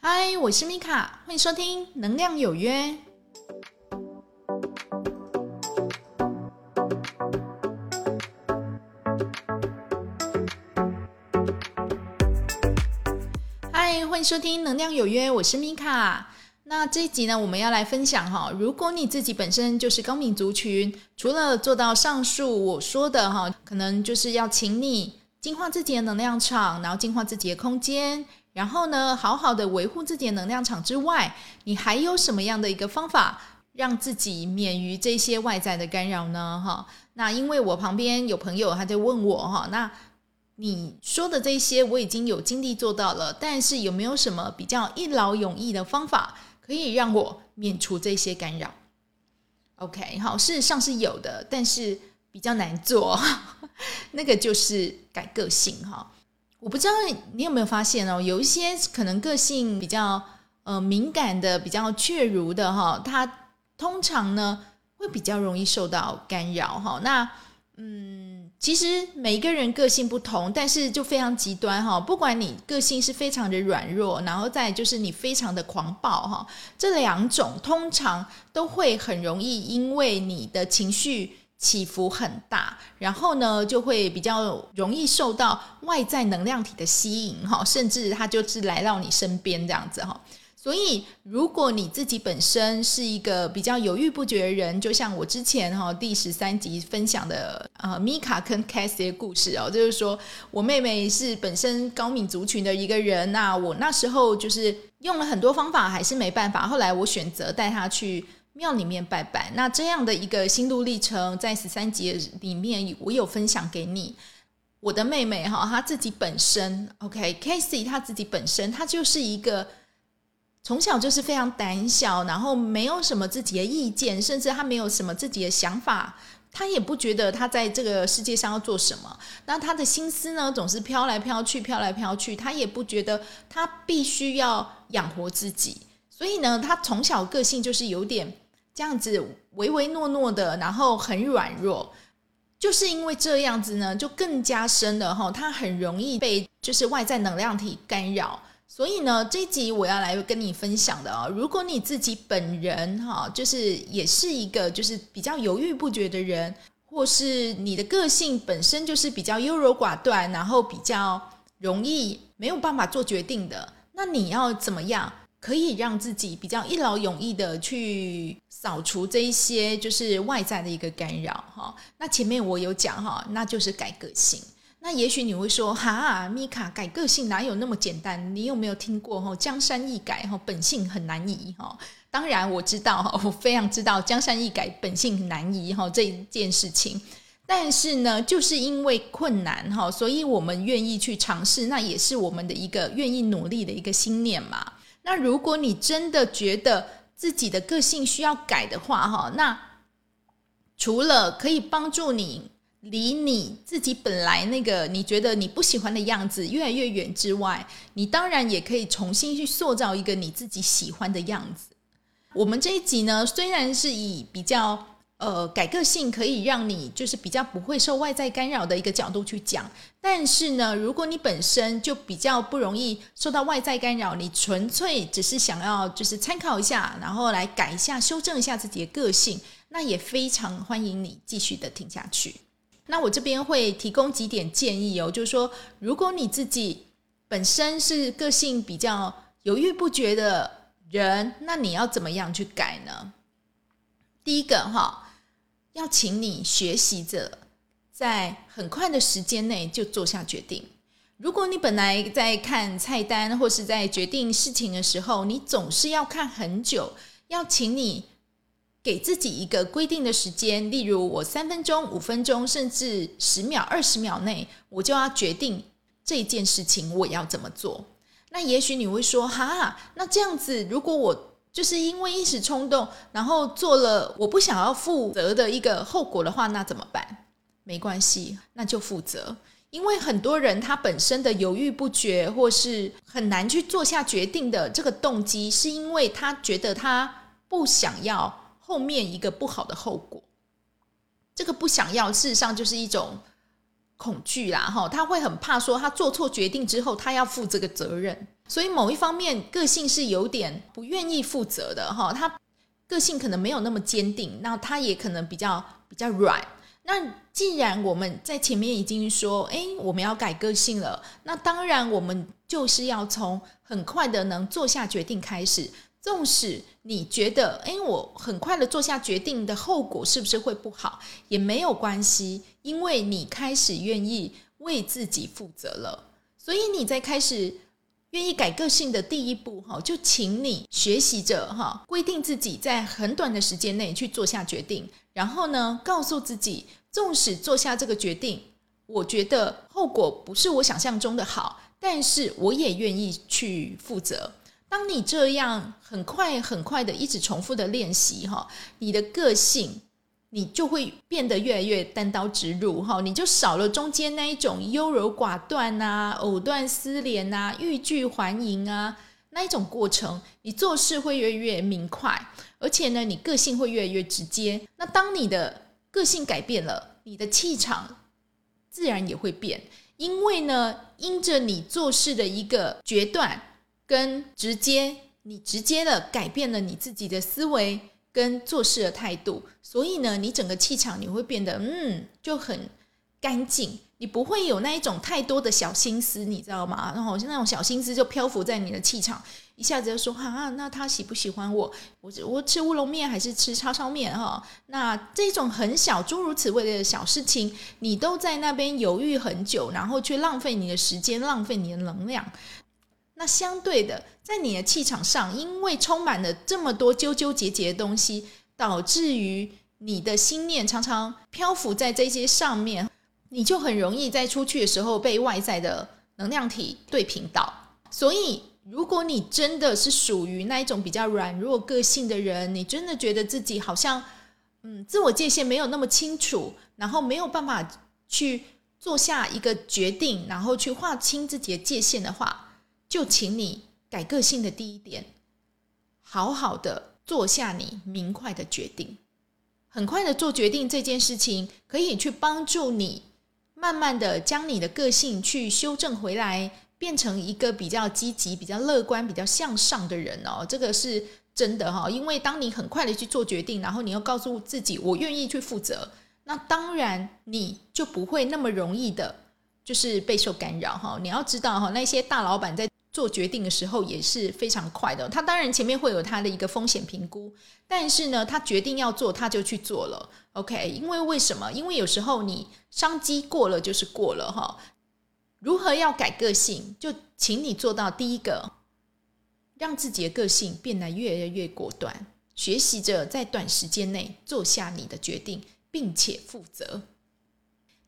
嗨，我是米卡，欢迎收听《能量有约》。嗨，欢迎收听《能量有约》，我是米卡。那这一集呢，我们要来分享哈，如果你自己本身就是高敏族群，除了做到上述我说的哈，可能就是要请你净化自己的能量场，然后净化自己的空间，然后呢，好好的维护自己的能量场之外，你还有什么样的一个方法，让自己免于这些外在的干扰呢？哈，那因为我旁边有朋友他在问我哈，那你说的这些我已经有尽力做到了，但是有没有什么比较一劳永逸的方法？可以让我免除这些干扰。OK，好，事实上是有的，但是比较难做。那个就是改个性哈。我不知道你有没有发现哦，有一些可能个性比较呃敏感的、比较怯如的哈，他通常呢会比较容易受到干扰哈。那嗯。其实每一个人个性不同，但是就非常极端哈。不管你个性是非常的软弱，然后再就是你非常的狂暴哈，这两种通常都会很容易因为你的情绪起伏很大，然后呢就会比较容易受到外在能量体的吸引哈，甚至他就是来到你身边这样子哈。所以，如果你自己本身是一个比较犹豫不决的人，就像我之前哈第十三集分享的呃米卡跟凯西的故事哦，就是说我妹妹是本身高敏族群的一个人，那我那时候就是用了很多方法，还是没办法。后来我选择带她去庙里面拜拜。那这样的一个心路历程，在十三节里面我有分享给你。我的妹妹哈，她自己本身 OK，Casey 她自己本身，她就是一个。从小就是非常胆小，然后没有什么自己的意见，甚至她没有什么自己的想法，她也不觉得她在这个世界上要做什么。那她的心思呢，总是飘来飘去，飘来飘去，她也不觉得她必须要养活自己。所以呢，她从小个性就是有点这样子唯唯诺诺的，然后很软弱。就是因为这样子呢，就更加深了哈，他很容易被就是外在能量体干扰。所以呢，这集我要来跟你分享的哦，如果你自己本人哈，就是也是一个就是比较犹豫不决的人，或是你的个性本身就是比较优柔寡断，然后比较容易没有办法做决定的，那你要怎么样可以让自己比较一劳永逸的去扫除这一些就是外在的一个干扰哈？那前面我有讲哈，那就是改个性。那也许你会说，哈，米卡改个性哪有那么简单？你有没有听过哈？江山易改，哈，本性很难移，哈。当然我知道，哈，我非常知道江山易改，本性很难移，哈，这一件事情。但是呢，就是因为困难，哈，所以我们愿意去尝试，那也是我们的一个愿意努力的一个心念嘛。那如果你真的觉得自己的个性需要改的话，哈，那除了可以帮助你。离你自己本来那个你觉得你不喜欢的样子越来越远之外，你当然也可以重新去塑造一个你自己喜欢的样子。我们这一集呢，虽然是以比较呃改个性可以让你就是比较不会受外在干扰的一个角度去讲，但是呢，如果你本身就比较不容易受到外在干扰，你纯粹只是想要就是参考一下，然后来改一下、修正一下自己的个性，那也非常欢迎你继续的听下去。那我这边会提供几点建议哦，就是说，如果你自己本身是个性比较犹豫不决的人，那你要怎么样去改呢？第一个哈，要请你学习着在很快的时间内就做下决定。如果你本来在看菜单或是在决定事情的时候，你总是要看很久，要请你。给自己一个规定的时间，例如我三分钟、五分钟，甚至十秒、二十秒内，我就要决定这件事情我要怎么做。那也许你会说：“哈，那这样子，如果我就是因为一时冲动，然后做了我不想要负责的一个后果的话，那怎么办？”没关系，那就负责。因为很多人他本身的犹豫不决，或是很难去做下决定的这个动机，是因为他觉得他不想要。后面一个不好的后果，这个不想要，事实上就是一种恐惧啦，哈，他会很怕说他做错决定之后，他要负这个责任，所以某一方面个性是有点不愿意负责的，哈，他个性可能没有那么坚定，那他也可能比较比较软。那既然我们在前面已经说，哎，我们要改个性了，那当然我们就是要从很快的能做下决定开始。纵使你觉得，哎，我很快的做下决定的后果是不是会不好，也没有关系，因为你开始愿意为自己负责了。所以你在开始愿意改个性的第一步，哈，就请你学习着哈，规定自己在很短的时间内去做下决定，然后呢，告诉自己，纵使做下这个决定，我觉得后果不是我想象中的好，但是我也愿意去负责。当你这样很快很快的一直重复的练习哈，你的个性你就会变得越来越单刀直入哈，你就少了中间那一种优柔寡断呐、藕断丝连呐、欲拒还迎啊那一种过程，你做事会越来越明快，而且呢，你个性会越来越直接。那当你的个性改变了，你的气场自然也会变，因为呢，因着你做事的一个决断。跟直接，你直接的改变了你自己的思维跟做事的态度，所以呢，你整个气场你会变得嗯就很干净，你不会有那一种太多的小心思，你知道吗？然后那种小心思就漂浮在你的气场，一下子就说哈，那他喜不喜欢我？我我吃乌龙面还是吃叉烧面哈？那这种很小诸如此类的小事情，你都在那边犹豫很久，然后去浪费你的时间，浪费你的能量。那相对的，在你的气场上，因为充满了这么多纠纠结结的东西，导致于你的心念常常漂浮在这些上面，你就很容易在出去的时候被外在的能量体对频到。所以，如果你真的是属于那一种比较软弱个性的人，你真的觉得自己好像嗯自我界限没有那么清楚，然后没有办法去做下一个决定，然后去划清自己的界限的话。就请你改个性的第一点，好好的做下你明快的决定。很快的做决定这件事情，可以去帮助你慢慢的将你的个性去修正回来，变成一个比较积极、比较乐观、比较向上的人哦。这个是真的哈，因为当你很快的去做决定，然后你要告诉自己我愿意去负责，那当然你就不会那么容易的，就是备受干扰哈。你要知道哈，那些大老板在。做决定的时候也是非常快的，他当然前面会有他的一个风险评估，但是呢，他决定要做，他就去做了。OK，因为为什么？因为有时候你商机过了就是过了哈。如何要改个性？就请你做到第一个，让自己的个性变得越来越果断，学习着在短时间内做下你的决定，并且负责。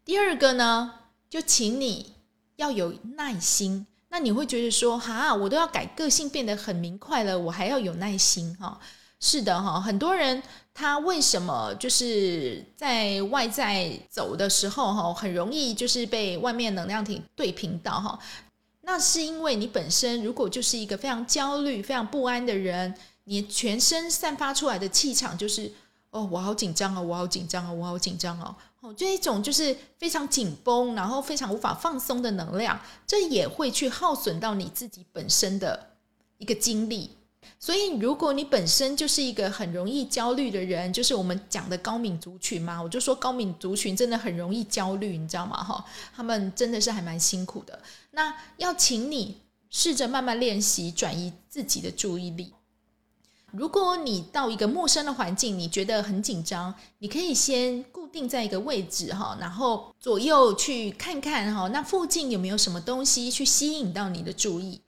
第二个呢，就请你要有耐心。那你会觉得说，哈，我都要改个性变得很明快了，我还要有耐心哈？是的哈，很多人他为什么就是在外在走的时候哈，很容易就是被外面能量体对频到哈？那是因为你本身如果就是一个非常焦虑、非常不安的人，你全身散发出来的气场就是，哦，我好紧张哦，我好紧张哦，我好紧张哦。哦，这一种就是非常紧绷，然后非常无法放松的能量，这也会去耗损到你自己本身的一个精力。所以，如果你本身就是一个很容易焦虑的人，就是我们讲的高敏族群嘛，我就说高敏族群真的很容易焦虑，你知道吗？哈，他们真的是还蛮辛苦的。那要请你试着慢慢练习转移自己的注意力。如果你到一个陌生的环境，你觉得很紧张，你可以先固定在一个位置哈，然后左右去看看哈，那附近有没有什么东西去吸引到你的注意？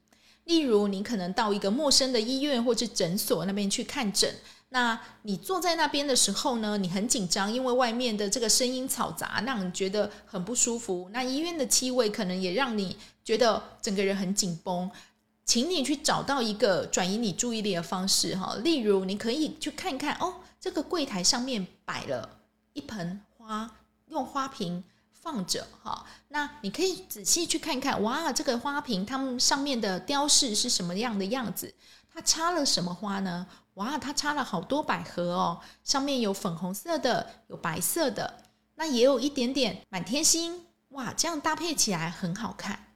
例如，你可能到一个陌生的医院或者诊所那边去看诊，那你坐在那边的时候呢，你很紧张，因为外面的这个声音嘈杂，让你觉得很不舒服。那医院的气味可能也让你觉得整个人很紧绷。请你去找到一个转移你注意力的方式哈，例如你可以去看看哦，这个柜台上面摆了一盆花，用花瓶放着哈，那你可以仔细去看看，哇，这个花瓶它们上面的雕饰是什么样的样子？它插了什么花呢？哇，它插了好多百合哦，上面有粉红色的，有白色的，那也有一点点满天星。哇，这样搭配起来很好看。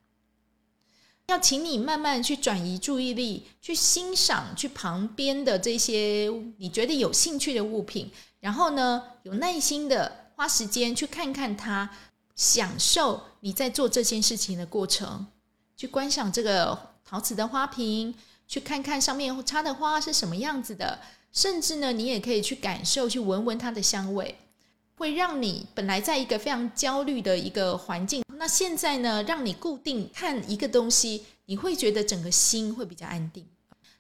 要请你慢慢去转移注意力，去欣赏去旁边的这些你觉得有兴趣的物品，然后呢，有耐心的花时间去看看它，享受你在做这件事情的过程，去观赏这个陶瓷的花瓶，去看看上面插的花是什么样子的，甚至呢，你也可以去感受，去闻闻它的香味。会让你本来在一个非常焦虑的一个环境，那现在呢，让你固定看一个东西，你会觉得整个心会比较安定。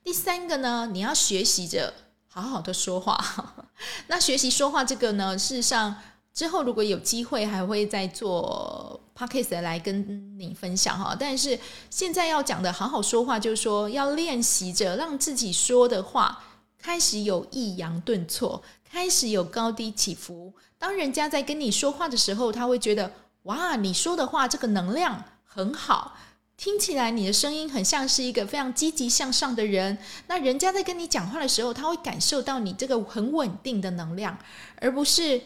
第三个呢，你要学习着好好的说话。那学习说话这个呢，事实上之后如果有机会，还会再做 podcast 来跟你分享哈。但是现在要讲的好好说话，就是说要练习着让自己说的话开始有抑扬顿挫，开始有高低起伏。当人家在跟你说话的时候，他会觉得哇，你说的话这个能量很好，听起来你的声音很像是一个非常积极向上的人。那人家在跟你讲话的时候，他会感受到你这个很稳定的能量，而不是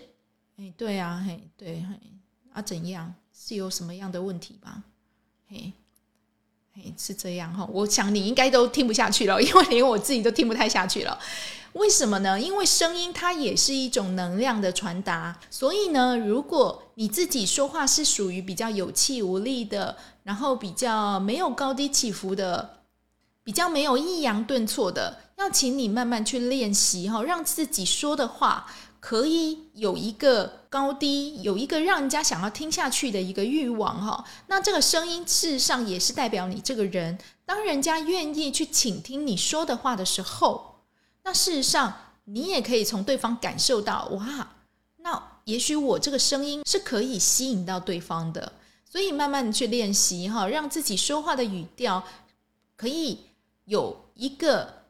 哎，对啊，嘿，对，嘿，啊，怎样是有什么样的问题吗？嘿，是这样哈。我想你应该都听不下去了，因为连我自己都听不太下去了。为什么呢？因为声音它也是一种能量的传达，所以呢，如果你自己说话是属于比较有气无力的，然后比较没有高低起伏的，比较没有抑扬顿挫的，要请你慢慢去练习哈，让自己说的话可以有一个高低，有一个让人家想要听下去的一个欲望哈。那这个声音事实上也是代表你这个人，当人家愿意去倾听你说的话的时候。那事实上，你也可以从对方感受到，哇，那也许我这个声音是可以吸引到对方的。所以慢慢的去练习哈，让自己说话的语调可以有一个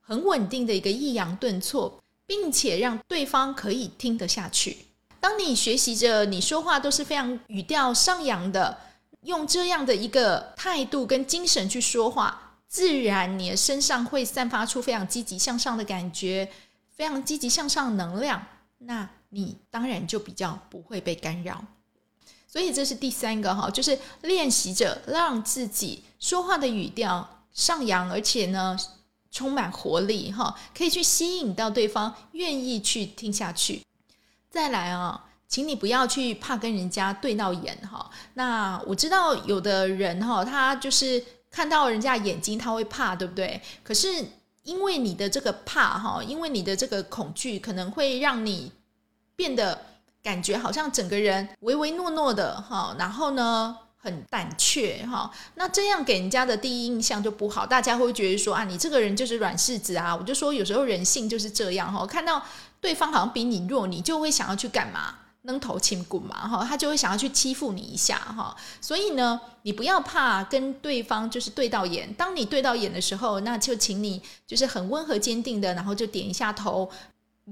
很稳定的一个抑扬顿挫，并且让对方可以听得下去。当你学习着你说话都是非常语调上扬的，用这样的一个态度跟精神去说话。自然，你的身上会散发出非常积极向上的感觉，非常积极向上能量。那你当然就比较不会被干扰。所以这是第三个哈，就是练习着让自己说话的语调上扬，而且呢充满活力哈，可以去吸引到对方愿意去听下去。再来啊，请你不要去怕跟人家对到眼哈。那我知道有的人哈，他就是。看到人家眼睛，他会怕，对不对？可是因为你的这个怕哈，因为你的这个恐惧，可能会让你变得感觉好像整个人唯唯诺诺的哈，然后呢很胆怯哈。那这样给人家的第一印象就不好，大家会觉得说啊，你这个人就是软柿子啊。我就说有时候人性就是这样哈，看到对方好像比你弱，你就会想要去干嘛？扔头轻骨嘛，哈，他就会想要去欺负你一下，哈，所以呢，你不要怕跟对方就是对到眼。当你对到眼的时候，那就请你就是很温和坚定的，然后就点一下头，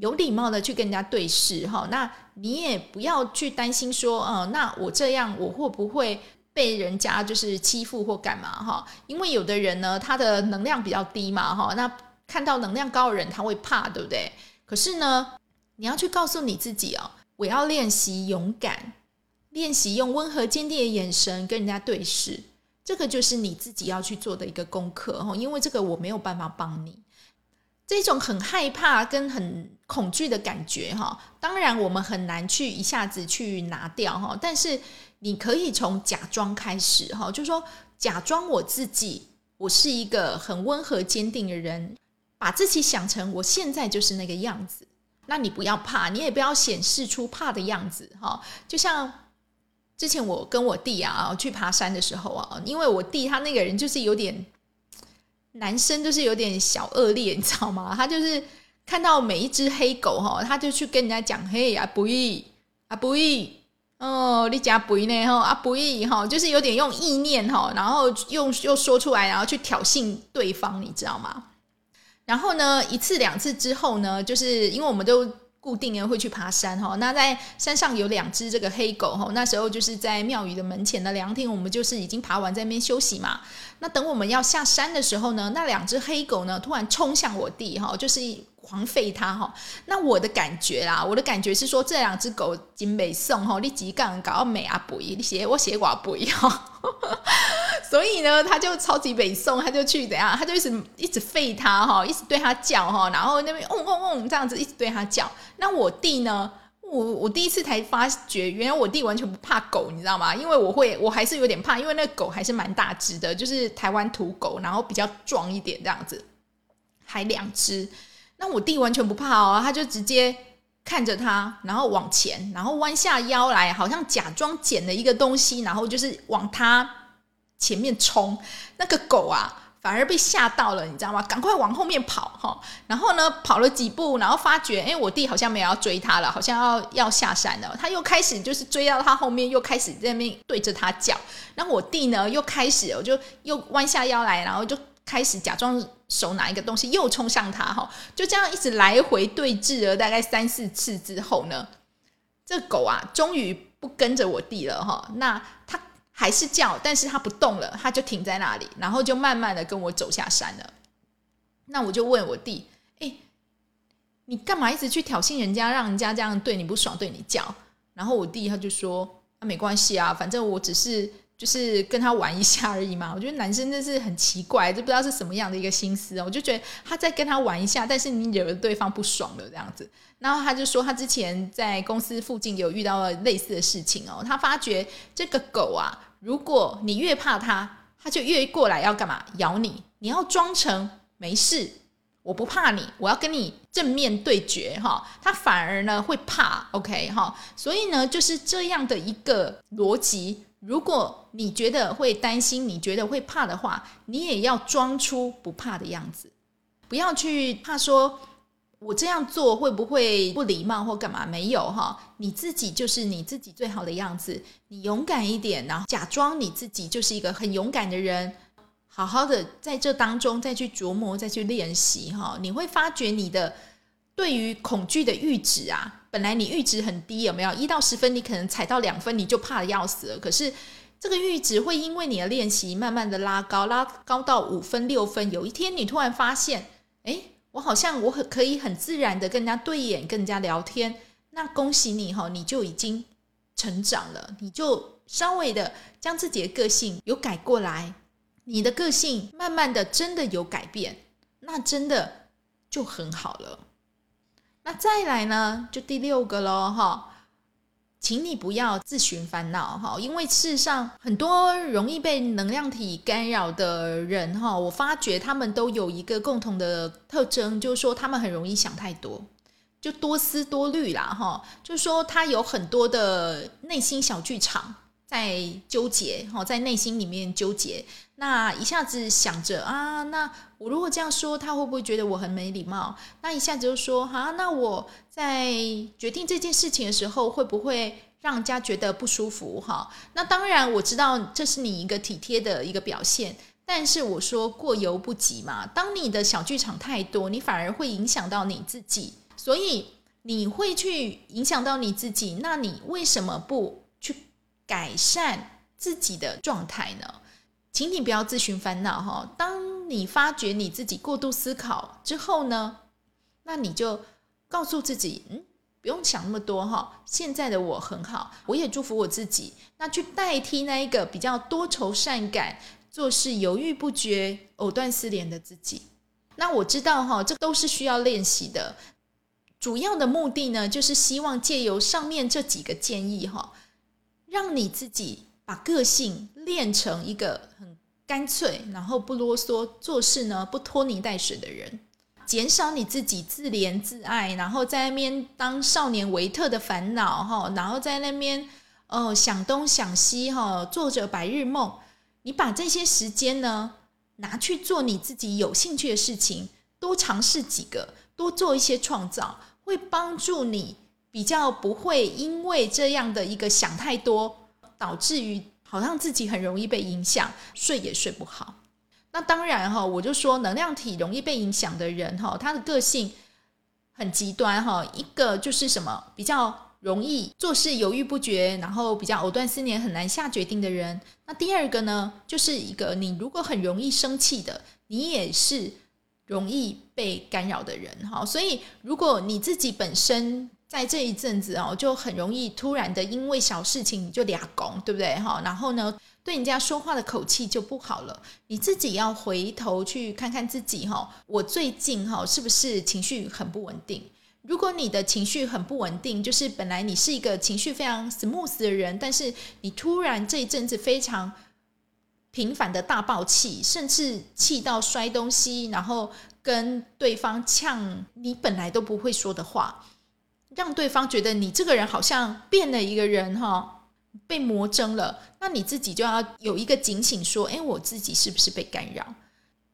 有礼貌的去跟人家对视，哈。那你也不要去担心说，嗯，那我这样我会不会被人家就是欺负或干嘛，哈？因为有的人呢，他的能量比较低嘛，哈，那看到能量高的人他会怕，对不对？可是呢，你要去告诉你自己哦。我要练习勇敢，练习用温和坚定的眼神跟人家对视，这个就是你自己要去做的一个功课哈。因为这个我没有办法帮你，这种很害怕跟很恐惧的感觉哈，当然我们很难去一下子去拿掉哈。但是你可以从假装开始哈，就说假装我自己，我是一个很温和坚定的人，把自己想成我现在就是那个样子。那你不要怕，你也不要显示出怕的样子哈。就像之前我跟我弟啊去爬山的时候啊，因为我弟他那个人就是有点男生，就是有点小恶劣，你知道吗？他就是看到每一只黑狗哈，他就去跟人家讲：“嘿啊，不义啊，不义哦，你家不义呢？吼啊，不义哈，就是有点用意念哈，然后用又说出来，然后去挑衅对方，你知道吗？”然后呢，一次两次之后呢，就是因为我们都固定的会去爬山哈。那在山上有两只这个黑狗哈，那时候就是在庙宇的门前的凉亭，我们就是已经爬完在那边休息嘛。那等我们要下山的时候呢，那两只黑狗呢突然冲向我弟哈，就是狂吠它哈。那我的感觉啦，我的感觉是说，这两只狗金美送哈，你几杠搞美啊不一，你写我写寡不一哈。所以呢，他就超级北宋，他就去怎样，他就一直一直吠他哈，一直对他叫哈，然后那边嗡嗡嗡这样子一直对他叫。那我弟呢，我我第一次才发觉，原来我弟完全不怕狗，你知道吗？因为我会，我还是有点怕，因为那狗还是蛮大只的，就是台湾土狗，然后比较壮一点这样子，还两只。那我弟完全不怕哦，他就直接看着他，然后往前，然后弯下腰来，好像假装捡了一个东西，然后就是往他。前面冲，那个狗啊，反而被吓到了，你知道吗？赶快往后面跑哈。然后呢，跑了几步，然后发觉，哎，我弟好像没有要追他了，好像要要下山了。他又开始就是追到他后面，又开始在那边对着他叫。然后我弟呢，又开始，我就又弯下腰来，然后就开始假装手拿一个东西，又冲向他哈。就这样一直来回对峙了大概三四次之后呢，这狗啊，终于不跟着我弟了哈。那他。还是叫，但是它不动了，它就停在那里，然后就慢慢的跟我走下山了。那我就问我弟：“哎，你干嘛一直去挑衅人家，让人家这样对你不爽，对你叫？”然后我弟他就说：“啊，没关系啊，反正我只是就是跟他玩一下而已嘛。”我觉得男生真是很奇怪，就不知道是什么样的一个心思哦。我就觉得他在跟他玩一下，但是你惹了对方不爽了这样子。然后他就说，他之前在公司附近有遇到了类似的事情哦。他发觉这个狗啊。如果你越怕它，它就越过来要干嘛？咬你！你要装成没事，我不怕你，我要跟你正面对决哈。它反而呢会怕，OK 哈。所以呢就是这样的一个逻辑。如果你觉得会担心，你觉得会怕的话，你也要装出不怕的样子，不要去怕说。我这样做会不会不礼貌或干嘛？没有哈，你自己就是你自己最好的样子。你勇敢一点，然后假装你自己就是一个很勇敢的人，好好的在这当中再去琢磨、再去练习哈。你会发觉你的对于恐惧的阈值啊，本来你阈值很低，有没有？一到十分，你可能踩到两分，你就怕的要死了。可是这个阈值会因为你的练习，慢慢的拉高，拉高到五分、六分。有一天你突然发现，哎。我好像我很可以很自然的跟人家对眼，跟人家聊天。那恭喜你哈，你就已经成长了，你就稍微的将自己的个性有改过来，你的个性慢慢的真的有改变，那真的就很好了。那再来呢，就第六个喽哈。请你不要自寻烦恼哈，因为事实上很多容易被能量体干扰的人哈，我发觉他们都有一个共同的特征，就是说他们很容易想太多，就多思多虑啦哈，就是说他有很多的内心小剧场在纠结哈，在内心里面纠结，那一下子想着啊，那我如果这样说，他会不会觉得我很没礼貌？那一下子就说啊，那我。在决定这件事情的时候，会不会让人家觉得不舒服？哈，那当然我知道这是你一个体贴的一个表现，但是我说过犹不及嘛。当你的小剧场太多，你反而会影响到你自己，所以你会去影响到你自己。那你为什么不去改善自己的状态呢？请你不要自寻烦恼哈。当你发觉你自己过度思考之后呢，那你就。告诉自己，嗯，不用想那么多哈。现在的我很好，我也祝福我自己。那去代替那一个比较多愁善感、做事犹豫不决、藕断丝连的自己。那我知道哈，这都是需要练习的。主要的目的呢，就是希望借由上面这几个建议哈，让你自己把个性练成一个很干脆，然后不啰嗦，做事呢不拖泥带水的人。减少你自己自怜自爱，然后在那边当少年维特的烦恼哈，然后在那边哦想东想西哈，做着白日梦。你把这些时间呢拿去做你自己有兴趣的事情，多尝试几个，多做一些创造，会帮助你比较不会因为这样的一个想太多，导致于好像自己很容易被影响，睡也睡不好。那当然哈，我就说能量体容易被影响的人哈，他的个性很极端哈。一个就是什么比较容易做事犹豫不决，然后比较藕断丝连，很难下决定的人。那第二个呢，就是一个你如果很容易生气的，你也是容易被干扰的人哈。所以，如果你自己本身在这一阵子哦，就很容易突然的因为小事情就俩拱，对不对哈？然后呢，对人家说话的口气就不好了。你自己要回头去看看自己哈，我最近哈是不是情绪很不稳定？如果你的情绪很不稳定，就是本来你是一个情绪非常 smooth 的人，但是你突然这一阵子非常频繁的大爆气，甚至气到摔东西，然后跟对方呛你本来都不会说的话，让对方觉得你这个人好像变了一个人哈，被魔怔了，那你自己就要有一个警醒，说：哎，我自己是不是被干扰？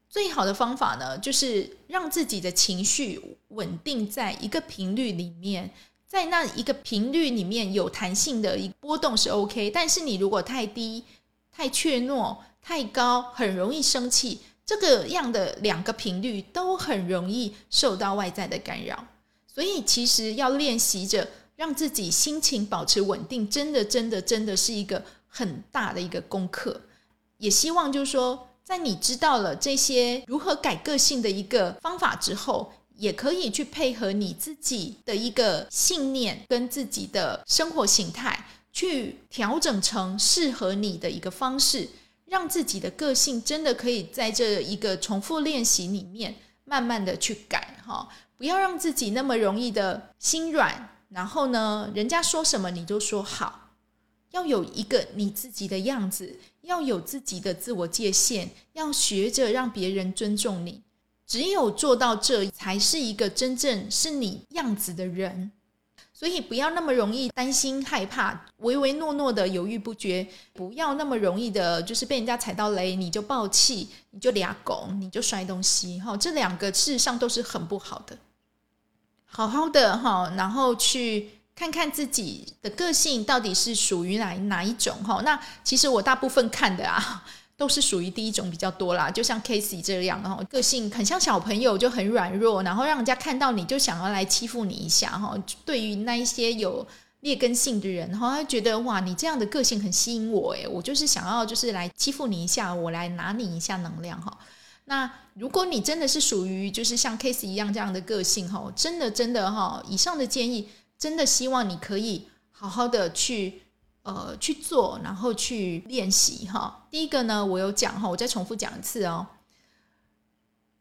最好的方法呢，就是让自己的情绪稳定在一个频率里面，在那一个频率里面有弹性的一波动是 OK。但是你如果太低、太怯懦、太高，很容易生气。这个样的两个频率都很容易受到外在的干扰。所以其实要练习着让自己心情保持稳定，真的、真的、真的是一个很大的一个功课。也希望就是说。在你知道了这些如何改个性的一个方法之后，也可以去配合你自己的一个信念跟自己的生活形态，去调整成适合你的一个方式，让自己的个性真的可以在这一个重复练习里面慢慢的去改哈，不要让自己那么容易的心软，然后呢，人家说什么你就说好。要有一个你自己的样子，要有自己的自我界限，要学着让别人尊重你。只有做到这，才是一个真正是你样子的人。所以不要那么容易担心、害怕、唯唯诺诺的犹豫不决，不要那么容易的，就是被人家踩到雷你就爆气，你就俩拱，你就摔东西。哈，这两个事实上都是很不好的。好好的哈，然后去。看看自己的个性到底是属于哪哪一种哈？那其实我大部分看的啊，都是属于第一种比较多啦。就像 k a s e y 这样哈，个性很像小朋友，就很软弱，然后让人家看到你就想要来欺负你一下哈。对于那一些有劣根性的人哈，他觉得哇，你这样的个性很吸引我诶，我就是想要就是来欺负你一下，我来拿你一下能量哈。那如果你真的是属于就是像 k a s e 一样这样的个性哈，真的真的哈，以上的建议。真的希望你可以好好的去呃去做，然后去练习哈。第一个呢，我有讲哈，我再重复讲一次哦。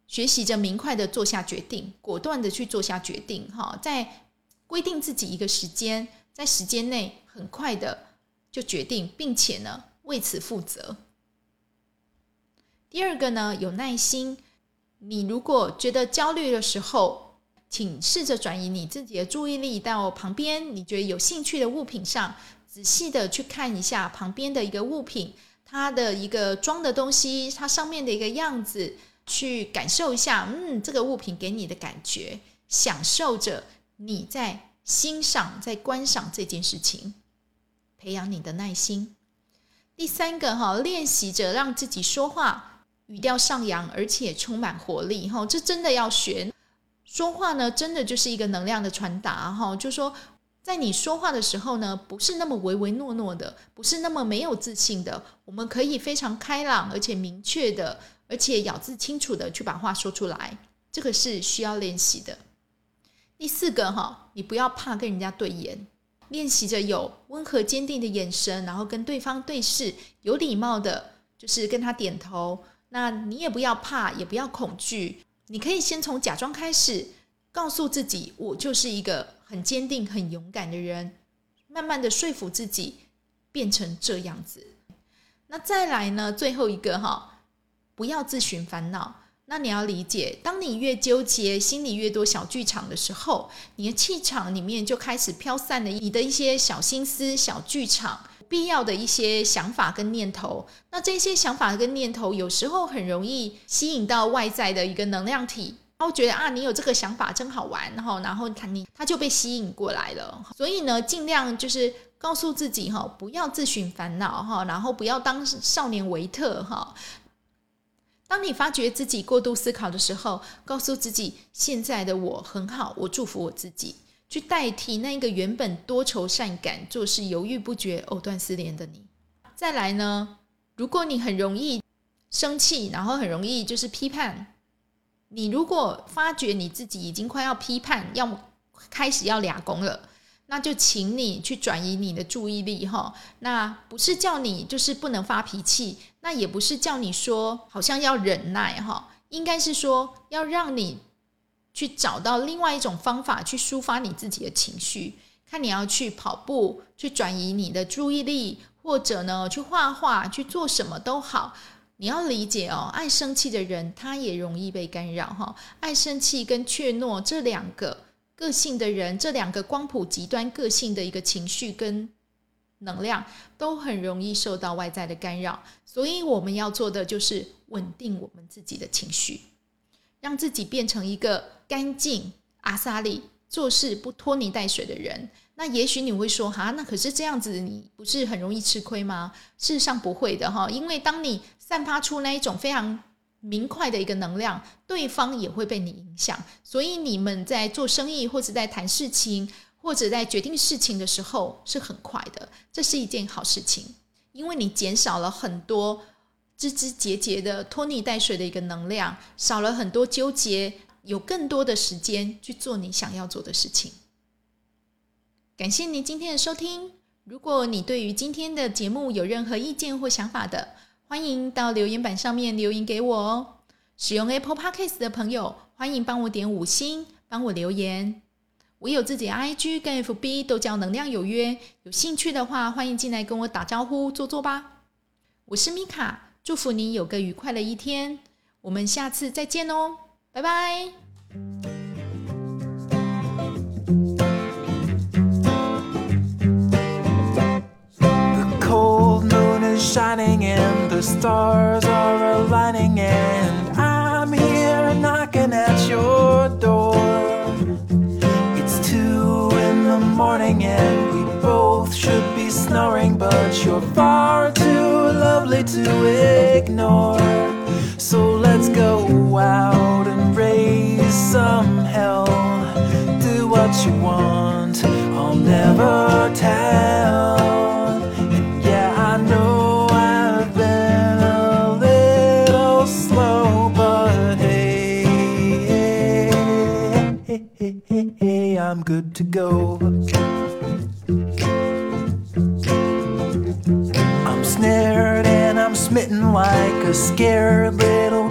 学习着明快的做下决定，果断的去做下决定哈，在规定自己一个时间，在时间内很快的就决定，并且呢为此负责。第二个呢，有耐心。你如果觉得焦虑的时候，请试着转移你自己的注意力到旁边你觉得有兴趣的物品上，仔细的去看一下旁边的一个物品，它的一个装的东西，它上面的一个样子，去感受一下，嗯，这个物品给你的感觉，享受着你在欣赏、在观赏这件事情，培养你的耐心。第三个哈，练习着让自己说话语调上扬，而且充满活力哈，这真的要学。说话呢，真的就是一个能量的传达哈。就说在你说话的时候呢，不是那么唯唯诺诺的，不是那么没有自信的。我们可以非常开朗，而且明确的，而且咬字清楚的去把话说出来。这个是需要练习的。第四个哈，你不要怕跟人家对眼，练习着有温和坚定的眼神，然后跟对方对视，有礼貌的，就是跟他点头。那你也不要怕，也不要恐惧。你可以先从假装开始，告诉自己我就是一个很坚定、很勇敢的人，慢慢的说服自己变成这样子。那再来呢？最后一个哈，不要自寻烦恼。那你要理解，当你越纠结，心里越多小剧场的时候，你的气场里面就开始飘散了你的一些小心思、小剧场。必要的一些想法跟念头，那这些想法跟念头有时候很容易吸引到外在的一个能量体，然后觉得啊，你有这个想法真好玩，然后然后他你他就被吸引过来了。所以呢，尽量就是告诉自己哈，不要自寻烦恼哈，然后不要当少年维特哈。当你发觉自己过度思考的时候，告诉自己现在的我很好，我祝福我自己。去代替那个原本多愁善感、做事犹豫不决、藕断丝连的你。再来呢，如果你很容易生气，然后很容易就是批判，你如果发觉你自己已经快要批判，要开始要俩攻了，那就请你去转移你的注意力哈。那不是叫你就是不能发脾气，那也不是叫你说好像要忍耐哈，应该是说要让你去找到另外一种方法去抒发你自己的情绪。看你要去跑步，去转移你的注意力，或者呢去画画，去做什么都好。你要理解哦，爱生气的人他也容易被干扰哈。爱生气跟怯懦这两个个性的人，这两个光谱极端个性的一个情绪跟能量，都很容易受到外在的干扰。所以我们要做的就是稳定我们自己的情绪，让自己变成一个干净阿萨利。做事不拖泥带水的人，那也许你会说哈，那可是这样子，你不是很容易吃亏吗？事实上不会的哈，因为当你散发出那一种非常明快的一个能量，对方也会被你影响，所以你们在做生意或者在谈事情或者在决定事情的时候是很快的，这是一件好事情，因为你减少了很多枝枝节节的拖泥带水的一个能量，少了很多纠结。有更多的时间去做你想要做的事情。感谢您今天的收听。如果你对于今天的节目有任何意见或想法的，欢迎到留言板上面留言给我哦。使用 Apple Podcast 的朋友，欢迎帮我点五星，帮我留言。我有自己 IG 跟 FB，都叫能量有约。有兴趣的话，欢迎进来跟我打招呼坐坐吧。我是米卡，祝福你有个愉快的一天。我们下次再见哦。拜拜。The cold moon is shining and the stars are aligning and I'm here knocking at your door. It's two in the morning and we both should be snoring, but you're far too lovely to ignore. So let's go out raise some hell. Do what you want, I'll never tell. And yeah, I know I've been a little slow, but hey, hey, hey, hey, hey I'm good to go. I'm snared and I'm smitten like a scared little